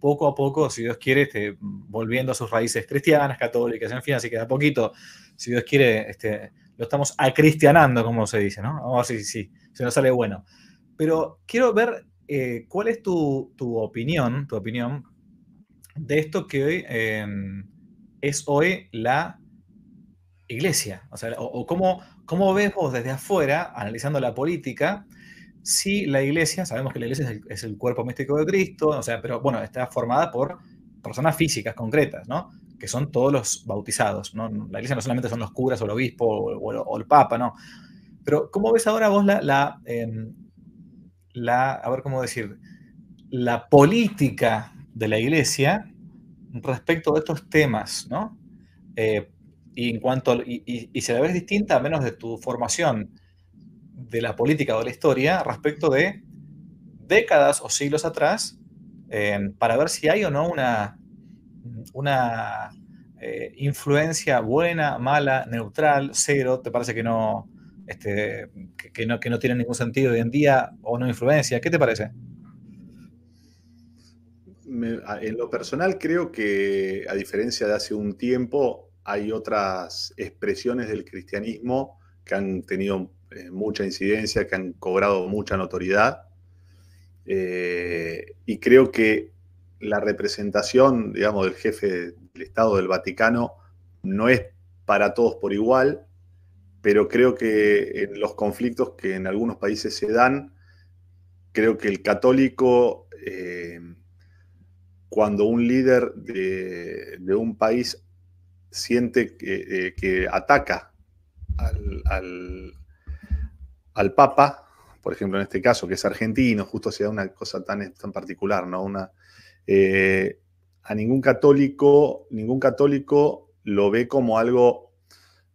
poco a poco, si Dios quiere, este, volviendo a sus raíces cristianas, católicas, en fin, así que de a poquito, si Dios quiere, este, lo estamos acristianando, como se dice, ¿no? Vamos a ver si, se nos sale bueno. Pero quiero ver eh, cuál es tu, opinión, tu opinión de esto que hoy em, es hoy la iglesia. O, sea, o, cómo, cómo, ves vos desde afuera, analizando la política, si la iglesia, sabemos que la iglesia es el, cuerpo místico de Cristo, o sea, pero bueno, está formada por personas físicas concretas, ¿no? Que son todos los bautizados, ¿no? La iglesia no solamente son los curas o el obispo o, el papa, ¿no? Pero ¿cómo ves ahora vos la, la, em, la, a ver cómo decir, la política de la iglesia respecto de estos temas, ¿no? Eh, y en cuanto, y, y, se la ves distinta a menos de tu formación de la política o de la historia respecto de décadas o siglos atrás, para ver si hay o no una, una eh, influencia buena, mala, neutral, cero, ¿te parece que no, este, que, no, que no tiene ningún sentido hoy en día o no influencia? ¿Qué te parece? en lo personal creo que a diferencia de hace un tiempo hay otras expresiones del cristianismo que han tenido eh, mucha incidencia, que han cobrado mucha notoriedad. Eh, y creo que la representación, digamos, del jefe del Estado del Vaticano no es para todos por igual, pero creo que en los conflictos que en algunos países se dan, creo que el católico, eh, cuando un líder de, un país siente que, ataca al, al Papa, por ejemplo, en este caso, que es argentino, justo se da una cosa tan, tan particular, ¿no? Una, eh, a ningún católico, ningún católico lo ve como algo,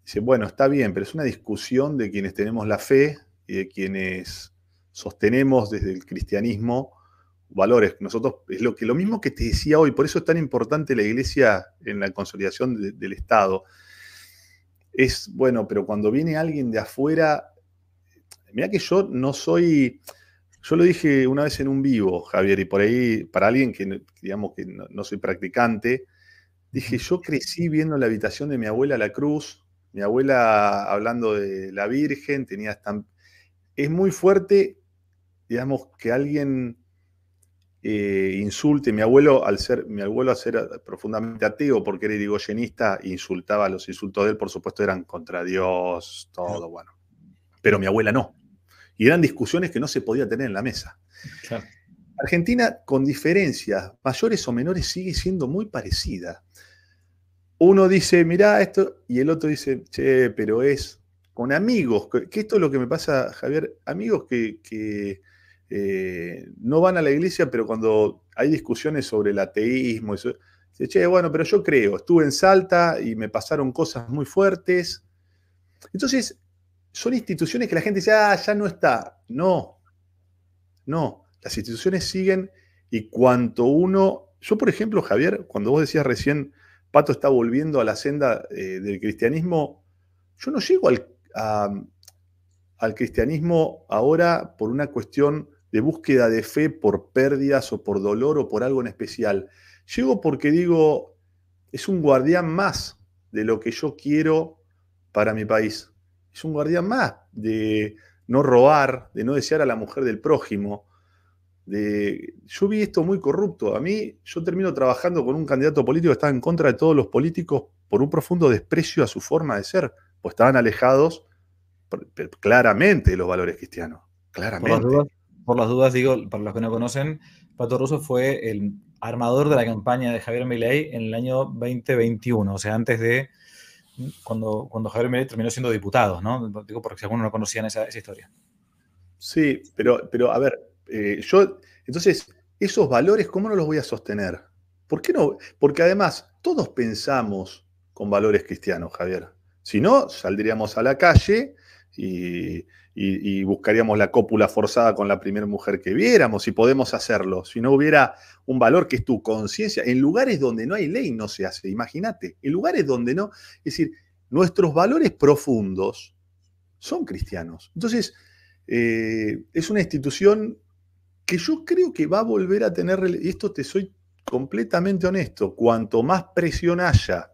dice, bueno, está bien, pero es una discusión de quienes tenemos la fe y de quienes sostenemos desde el cristianismo valores. Nosotros, es lo, que, lo mismo que te decía hoy, por eso es tan importante la iglesia en la consolidación del Estado. Es, bueno, pero cuando viene alguien de afuera Mira que yo no soy, yo lo dije una vez en un vivo, Javier, y por ahí, para alguien que, digamos, que no, soy practicante, dije, yo crecí viendo la habitación de mi abuela La Cruz, mi abuela hablando de la Virgen, tenía. Es muy fuerte, digamos, que alguien eh, insulte. Mi abuelo, al ser, mi abuelo, al ser profundamente ateo, porque era irigoyenista, insultaba, los insultos de él, por supuesto, eran contra Dios, todo, bueno. Pero mi abuela no y eran discusiones que no se podía tener en la mesa. Argentina, con diferencias mayores o menores, sigue siendo muy parecida. Uno dice, mirá esto, y el otro dice, che, pero es con amigos, que, esto es lo que me pasa, Javier, amigos que, eh, no van a la iglesia, pero cuando hay discusiones sobre el ateísmo, eso, dice, che, bueno, pero yo creo, estuve en Salta y me pasaron cosas muy fuertes. Entonces, son instituciones que la gente dice, ah, ya no está. No, no, las instituciones siguen y cuanto uno, yo por ejemplo, Javier, cuando vos decías recién, Pato está volviendo a la senda eh, del cristianismo, yo no llego al, al cristianismo ahora por una cuestión de búsqueda de fe por pérdidas o por dolor o por algo en especial. Llego porque digo, es un guardián más de lo que yo quiero para mi país es un guardián más de no robar, de no desear a la mujer del prójimo. De, yo vi esto muy corrupto. A mí, yo termino trabajando con un candidato político que estaba en contra de todos los políticos por un profundo desprecio a su forma de ser, pues estaban alejados claramente de los valores cristianos. Claramente. Por las, dudas, digo, para los que no conocen, Pato Russo fue el armador de la campaña de Javier Milei en el año 2021, o sea, antes de cuando, cuando Javier Milei terminó siendo diputado, ¿no? Digo, porque si algunos no conocían esa, esa historia. Sí, pero, pero a ver, eh, yo, entonces, esos valores, ¿cómo no los voy a sostener? ¿Por qué no? Porque además, todos pensamos con valores cristianos, Javier. Si no, saldríamos a la calle y, y, buscaríamos la cópula forzada con la primera mujer que viéramos, si podemos hacerlo. Si no hubiera un valor que es tu conciencia, en lugares donde no hay ley no se hace, imagínate, en lugares donde no, es decir, nuestros valores profundos son cristianos. Entonces, eh, es una institución que yo creo que va a volver a tener, y esto te soy completamente honesto, cuanto más presión haya,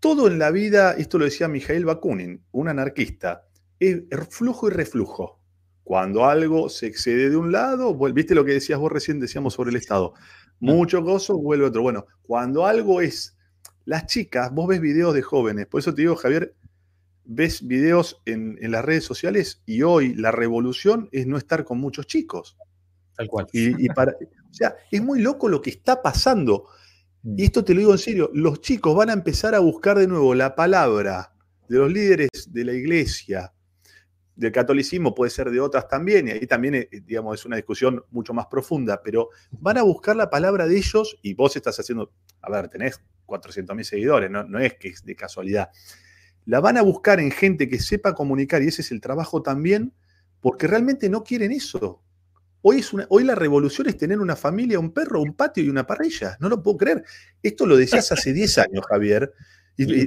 todo en la vida, esto lo decía Mijail Bakunin, un anarquista, es flujo y reflujo. Cuando algo se excede de un lado, viste lo que decías vos recién, decíamos sobre el Estado, mucho gozo, vuelve otro. Bueno, cuando algo es, las chicas, vos ves videos de jóvenes, por eso te digo, Javier, ves videos en, las redes sociales y hoy la revolución es no estar con muchos chicos. Tal cual. Y, para, o sea, es muy loco lo que está pasando. Y esto te lo digo en serio, los chicos van a empezar a buscar de nuevo la palabra de los líderes de la iglesia, del catolicismo, puede ser de otras también, y ahí también, eh, digamos, es una discusión mucho más profunda, pero van a buscar la palabra de ellos y vos estás haciendo, a ver, tenés 400.000 seguidores, no, no es que es de casualidad. La van a buscar en gente que sepa comunicar y ese es el trabajo también, porque realmente no quieren eso. Hoy, es una, hoy la revolución es tener una familia, un perro, un patio y una parrilla. No lo puedo creer. Esto lo decías hace 10 años, Javier. Y,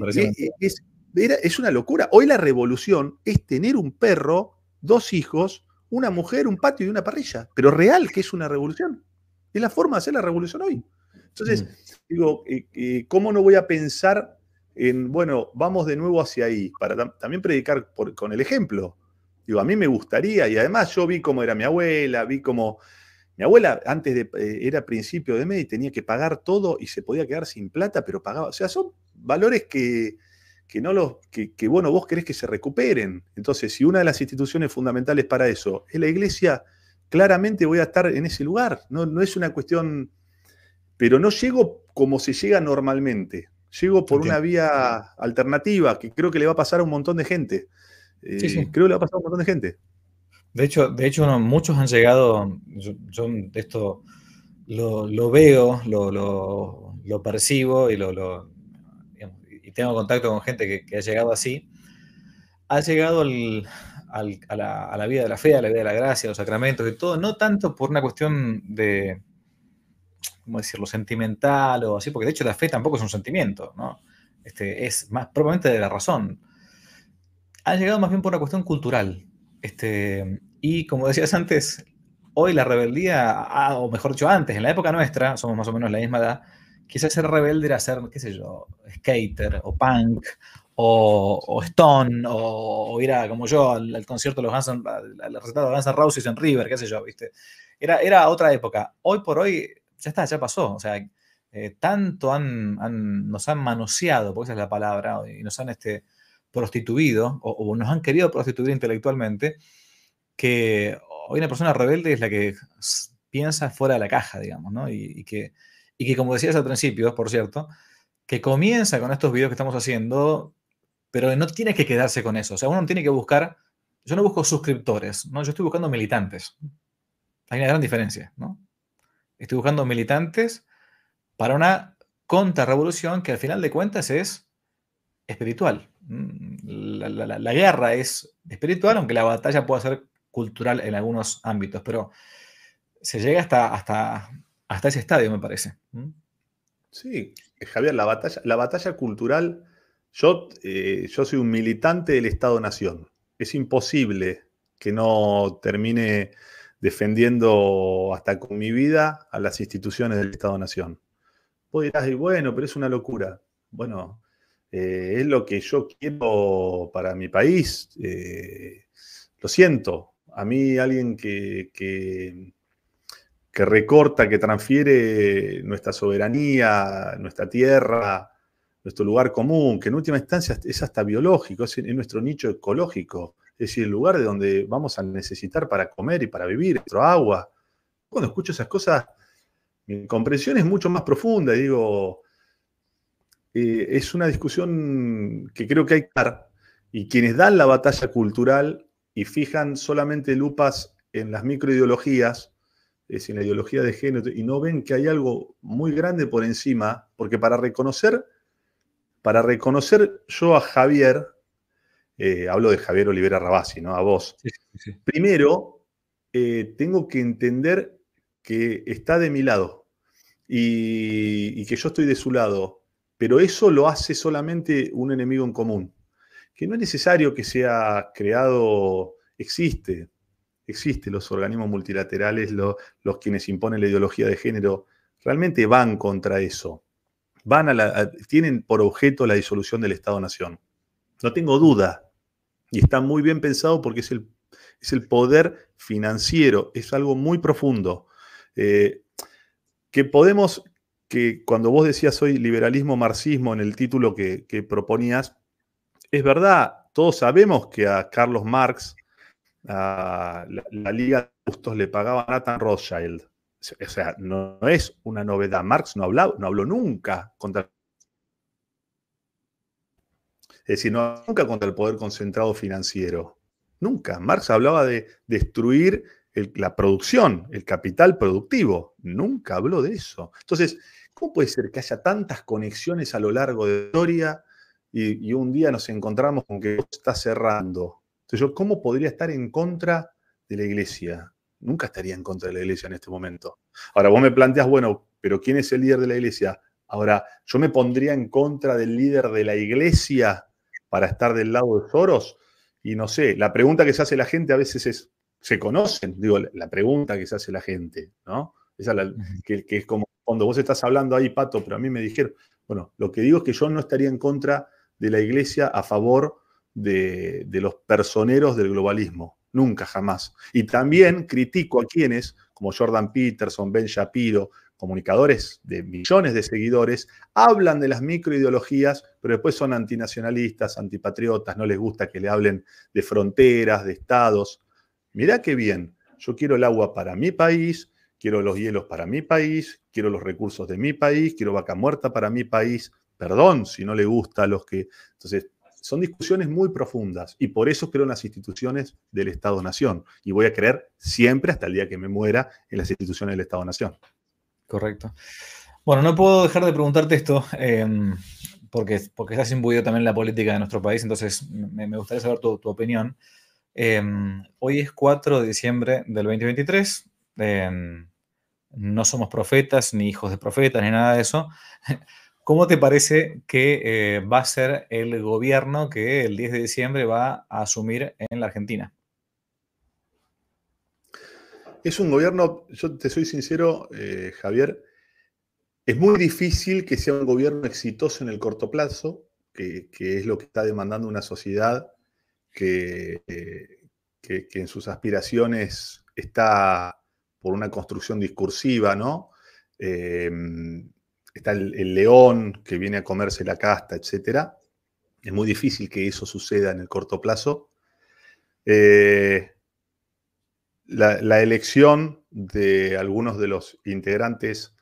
es, es, una locura. Hoy la revolución es tener un perro, dos hijos, una mujer, un patio y una parrilla. Pero real que es una revolución. Es la forma de hacer la revolución hoy. Entonces, mm. digo, eh, eh, ¿cómo no voy a pensar en, bueno, vamos de nuevo hacia ahí? Para también predicar con el ejemplo. Digo, a mí me gustaría, y además yo vi cómo era mi abuela, vi cómo mi abuela antes de, eh, era principio de mes y tenía que pagar todo y se podía quedar sin plata, pero pagaba. O sea, son valores que, no los, que, bueno, vos querés que se recuperen. Entonces, si una de las instituciones fundamentales para eso es la iglesia, claramente voy a estar en ese lugar. No, no es una cuestión, pero no llego como se llega normalmente. Llego por una vía alternativa que creo que le va a pasar a un montón de gente. Eh, creo que le ha pasado a un montón de gente. De hecho, de hecho muchos han llegado, yo, esto lo, veo, lo, percibo y, lo, y tengo contacto con gente que, ha llegado así. Ha llegado a, la, vida de la fe, a la vida de la gracia, a los sacramentos y todo, no tanto por una cuestión de, ¿cómo decirlo?, sentimental o así, porque de hecho la fe tampoco es un sentimiento, ¿no? Este, es más probablemente de la razón ha llegado más bien por una cuestión cultural. Este, y como decías antes, hoy la rebeldía, o mejor dicho, antes, en la época nuestra, somos más o menos la misma edad, quizás ser rebelde era ser, qué sé yo, skater o punk o, stone o, ir a, como yo, al, concierto de los Guns al recetado de Guns N' Roses en River, qué sé yo, ¿viste? Era, era otra época. Hoy por hoy, ya está, ya pasó. O sea, eh, tanto han, nos han manoseado, porque esa es la palabra, y nos han este, prostituido o, nos han querido prostituir intelectualmente, que hoy una persona rebelde es la que piensa fuera de la caja, digamos, ¿no? Y, que, y que, como decías al principio, por cierto, que comienza con estos videos que estamos haciendo, pero no tiene que quedarse con eso. O sea, uno tiene que buscar, yo no busco suscriptores, ¿no? Yo estoy buscando militantes. Hay una gran diferencia, ¿no? Estoy buscando militantes para una contrarrevolución que al final de cuentas es espiritual. Mm, la, guerra es espiritual, aunque la batalla pueda ser cultural en algunos ámbitos, pero se llega hasta, hasta, hasta ese estadio, me parece. Sí, Javier, la batalla, la batalla cultural, yo, eh, yo soy un militante del Estado-Nación. Es imposible que no termine defendiendo hasta con mi vida a las instituciones del Estado-Nación. Vos dirás, bueno, pero es una locura. Bueno, eh, es lo que yo quiero para mi país. Eh, lo siento, a mí alguien que, recorta, que transfiere nuestra soberanía, nuestra tierra, nuestro lugar común, que en última instancia es hasta biológico, es, nuestro nicho ecológico, es decir, el lugar de donde vamos a necesitar para comer y para vivir, nuestro agua. Cuando escucho esas cosas, mi comprensión es mucho más profunda y digo, eh, es una discusión que creo que hay que dar. Y quienes dan la batalla cultural y fijan solamente lupas en las microideologías, es decir, en la ideología de género, y no ven que hay algo muy grande por encima, porque para reconocer, para reconocer yo a Javier, eh, hablo de Javier Olivera Rabasi, ¿no? A vos. Primero, eh, tengo que entender que está de mi lado y, que yo estoy de su lado pero eso lo hace solamente un enemigo en común, que no es necesario que sea creado, existe, existe los organismos multilaterales, los quienes imponen la ideología de género realmente van contra eso. Van a tienen por objeto la disolución del Estado-Nación. No tengo duda. Y está muy bien pensado porque es el, es el poder financiero, es algo muy profundo. Eh, que podemos, que cuando vos decías hoy liberalismo, marxismo en el título que, proponías, es verdad, todos sabemos que a Carlos Marx, a la, Liga de Justos le pagaba a Nathan Rothschild. O sea, no, es una novedad. Marx no, habló, no habló nunca contra es decir, no, nunca contra el poder concentrado financiero. Nunca. Marx hablaba de destruir la producción, el capital productivo. Nunca habló de eso. Entonces, ¿cómo puede ser que haya tantas conexiones a lo largo de la historia y, un día nos encontramos con que está cerrando? Entonces, yo, ¿cómo podría estar en contra de la iglesia? Nunca estaría en contra de la iglesia en este momento. Ahora, vos me planteas, bueno, pero ¿quién es el líder de la iglesia? Ahora, yo me pondría en contra del líder de la iglesia para estar del lado de Soros? Y no sé, la pregunta que se hace la gente a veces es, ¿se conocen? Digo, la pregunta que se hace la gente, ¿no? Esa que, es como cuando vos estás hablando ahí, Pato, pero a mí me dijeron, bueno, lo que digo es que yo no estaría en contra de la iglesia a favor de, de los personeros del globalismo, nunca, jamás. Y también critico a quienes, como Jordan Peterson, Ben Shapiro, comunicadores de millones de seguidores, hablan de las microideologías, pero después son antinacionalistas, antipatriotas, no les gusta que le hablen de fronteras, de estados. Mirá qué bien, yo quiero el agua para mi país, quiero los hielos para mi país, quiero los recursos de mi país, quiero vaca muerta para mi país. Perdón si no le gusta a los que... Entonces, son discusiones muy profundas y por eso creo en las instituciones del Estado-Nación y voy a creer siempre hasta el día que me muera en las instituciones del Estado-Nación. Correcto. Bueno, no puedo dejar de preguntarte esto, em, porque, porque estás imbuido también la política de nuestro país, entonces me, gustaría saber tu, opinión. Em, hoy es 4 de diciembre del 2023. Em, no somos profetas, ni hijos de profetas, ni nada de eso. ¿Cómo te parece que eh, va a ser el gobierno que el 10 de diciembre va a asumir en la Argentina? Es un gobierno, yo te soy sincero, eh, Javier, es muy difícil que sea un gobierno exitoso en el corto plazo, que, es lo que está demandando una sociedad que, que, en sus aspiraciones está por una construcción discursiva, ¿no? Eh, está el, león que viene a comerse la casta, etc. Es muy difícil que eso suceda en el corto plazo. Eh, la, elección de algunos de los integrantes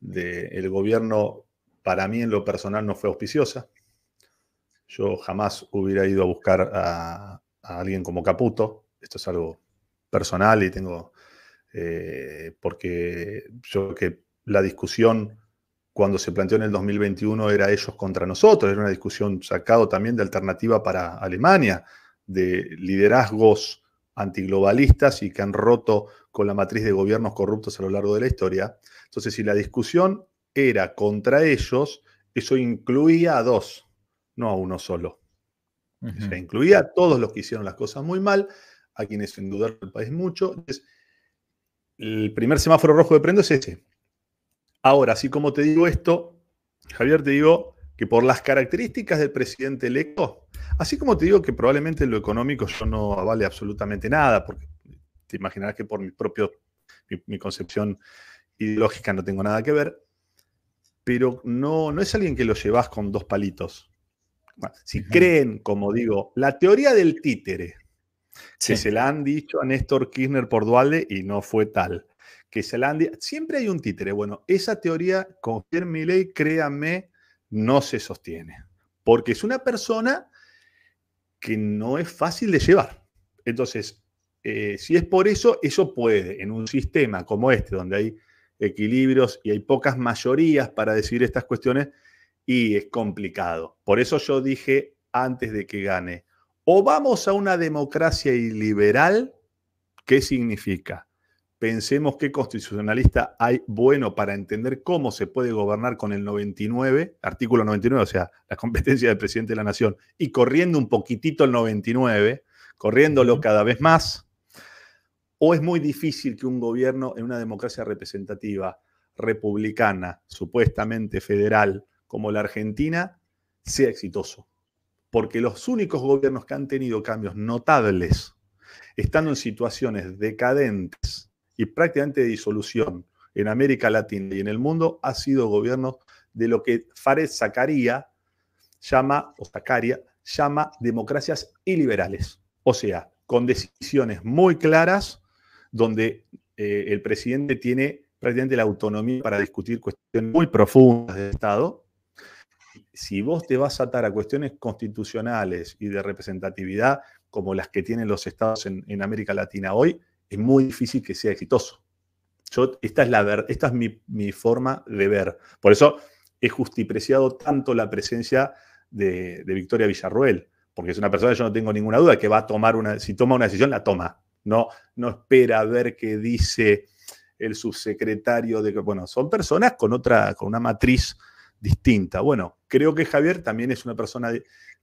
del gobierno, para mí en lo personal, no fue auspiciosa. Yo jamás hubiera ido a buscar a, alguien como Caputo. Esto es algo personal y tengo, eh, porque yo que la discusión cuando se planteó en el 2021 era ellos contra nosotros, era una discusión sacado también de alternativa para Alemania, de liderazgos antiglobalistas y que han roto con la matriz de gobiernos corruptos a lo largo de la historia. Entonces, si la discusión era contra ellos, eso incluía a dos, no a uno solo. incluía a todos los que hicieron las cosas muy mal, a quienes endeudaron el país mucho. Entonces, el primer semáforo rojo de prendo es ese. Ahora, así como te digo esto, Javier, te digo que por las características del presidente electo, Así como te digo que probablemente en lo económico yo no vale absolutamente nada, porque te imaginarás que por mi propio, mi, concepción ideológica no tengo nada que ver, pero no, no es alguien que lo llevas con dos palitos. Si creen, como digo, la teoría del títere, que se la han dicho a Néstor Kirchner por Dualde y no fue tal, que se la han siempre hay un títere. Bueno, esa teoría con mi ley, créanme, no se sostiene, porque es una persona que no es fácil de llevar. Entonces, eh, si es por eso, eso puede, en un sistema como este, donde hay equilibrios y hay pocas mayorías para decidir estas cuestiones, y es complicado. Por eso yo dije antes de que gane, o vamos a una democracia iliberal, ¿qué significa? Pensemos qué constitucionalista hay bueno para entender cómo se puede gobernar con el 99, artículo 99, o sea, la competencia del presidente de la nación, y corriendo un poquitito el 99, corriéndolo cada vez más, o es muy difícil que un gobierno en una democracia representativa republicana, supuestamente federal, como la Argentina, sea exitoso. Porque los únicos gobiernos que han tenido cambios notables, estando en situaciones decadentes y prácticamente de disolución en América Latina y en el mundo, ha sido gobiernos de lo que Fares Zacaría llama, o Zacaria, llama democracias iliberales. O sea, con decisiones muy claras, donde eh, el presidente tiene prácticamente la autonomía para discutir cuestiones muy profundas del Estado. Si vos te vas a atar a cuestiones constitucionales y de representatividad como las que tienen los estados en, América Latina hoy, es muy difícil que sea exitoso. Yo, esta es, la, esta es mi, mi forma de ver. Por eso he justipreciado tanto la presencia de, Victoria Villarruel, porque es una persona yo no tengo ninguna duda que va a tomar una, si toma una decisión, la toma. No, no espera a ver qué dice el subsecretario de bueno, son personas con otra, con una matriz distinta. Bueno, creo que Javier también es una persona,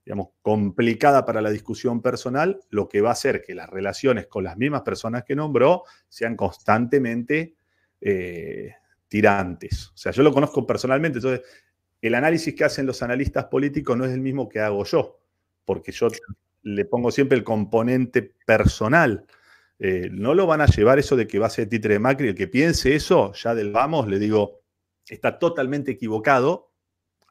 digamos, complicada para la discusión personal, lo que va a hacer que las relaciones con las mismas personas que nombró sean constantemente eh, tirantes. O sea, yo lo conozco personalmente, entonces el análisis que hacen los analistas políticos no es el mismo que hago yo, porque yo le pongo siempre el componente personal. Eh, no lo van a llevar eso de que va a ser títere de Macri. El que piense eso, ya del vamos, le digo, está totalmente equivocado.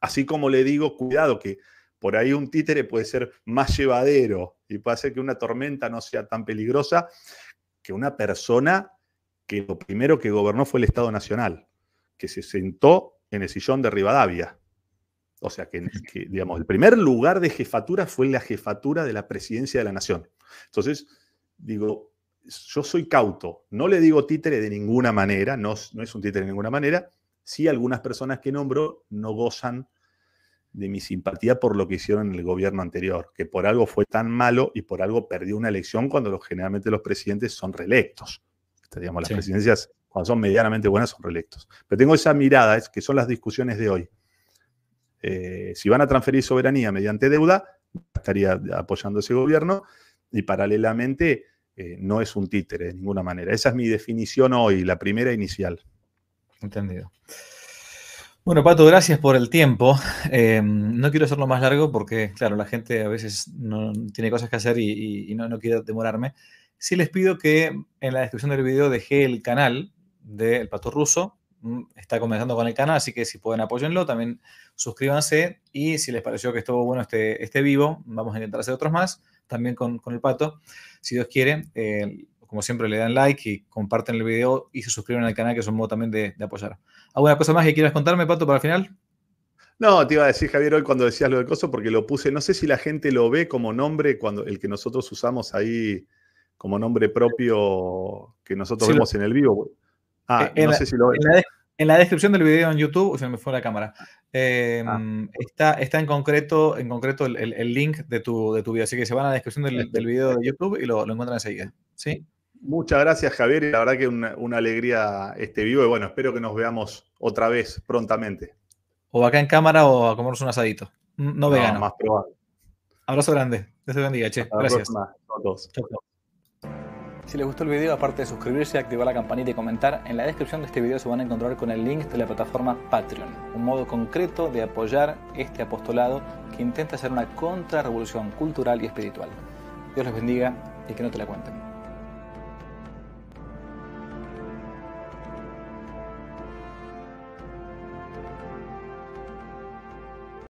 Así como le digo, cuidado, que por ahí un títere puede ser más llevadero y puede hacer que una tormenta no sea tan peligrosa que una persona que lo primero que gobernó fue el Estado Nacional, que se sentó en el sillón de Rivadavia. O sea, que, digamos, el primer lugar de jefatura fue la jefatura de la presidencia de la nación. Entonces, digo, yo soy cauto, no le digo títere de ninguna manera, no, no es un títere de ninguna manera, sí algunas personas que nombro no gozan de mi simpatía por lo que hicieron en el gobierno anterior, que por algo fue tan malo y por algo perdió una elección cuando generalmente los presidentes son reelectos. Digamos, las presidencias, cuando son medianamente buenas, son reelectos. Pero tengo esa mirada, es que son las discusiones de hoy. Eh, si van a transferir soberanía mediante deuda, estaría apoyando ese gobierno y paralelamente eh, no es un títere de ninguna manera. Esa es mi definición hoy, la primera inicial. Entendido. Bueno, Pato, gracias por el tiempo. Eh, no quiero hacerlo más largo porque, claro, la gente a veces no tiene cosas que hacer y, no, no, quiero demorarme. Sí les pido que en la descripción del video dejé el canal del Pato Ruso. Mm, está comenzando con el canal, así que si pueden apóyenlo, también suscríbanse y si les pareció que estuvo bueno este, este vivo, vamos a intentar hacer otros más, también con, con el Pato. Si Dios quiere, eh, como siempre, le dan like y comparten el video y se suscriben al canal, que es un modo también de, de apoyar. ¿Alguna cosa más que quieras contarme, Pato, para el final? No, te iba a decir, Javier, hoy cuando decías lo del coso, porque lo puse, no sé si la gente lo ve como nombre, cuando el que nosotros usamos ahí como nombre propio que nosotros vemos en el vivo. Ah, eh, no sé si lo ves. En la descripción del video en YouTube, se me fue la cámara, em, ah. está, está en concreto, en concreto el, link de tu, de tu video. Así que se van a la descripción del, video de YouTube y lo, encuentran enseguida. ¿Sí? Muchas gracias, Javier. La verdad que una, una alegría este vivo. Y bueno, espero que nos veamos otra vez prontamente. O acá en cámara o a comernos un asadito. No, no vegano. más probable. Abrazo grande. Dios te bendiga, che. Gracias. Si les gustó el video, aparte de suscribirse, activar la campanita y comentar, en la descripción de este video se van a encontrar con el link de la plataforma Patreon, un modo concreto de apoyar este apostolado que intenta hacer una contrarrevolución cultural y espiritual. Dios les bendiga y que no te la cuenten.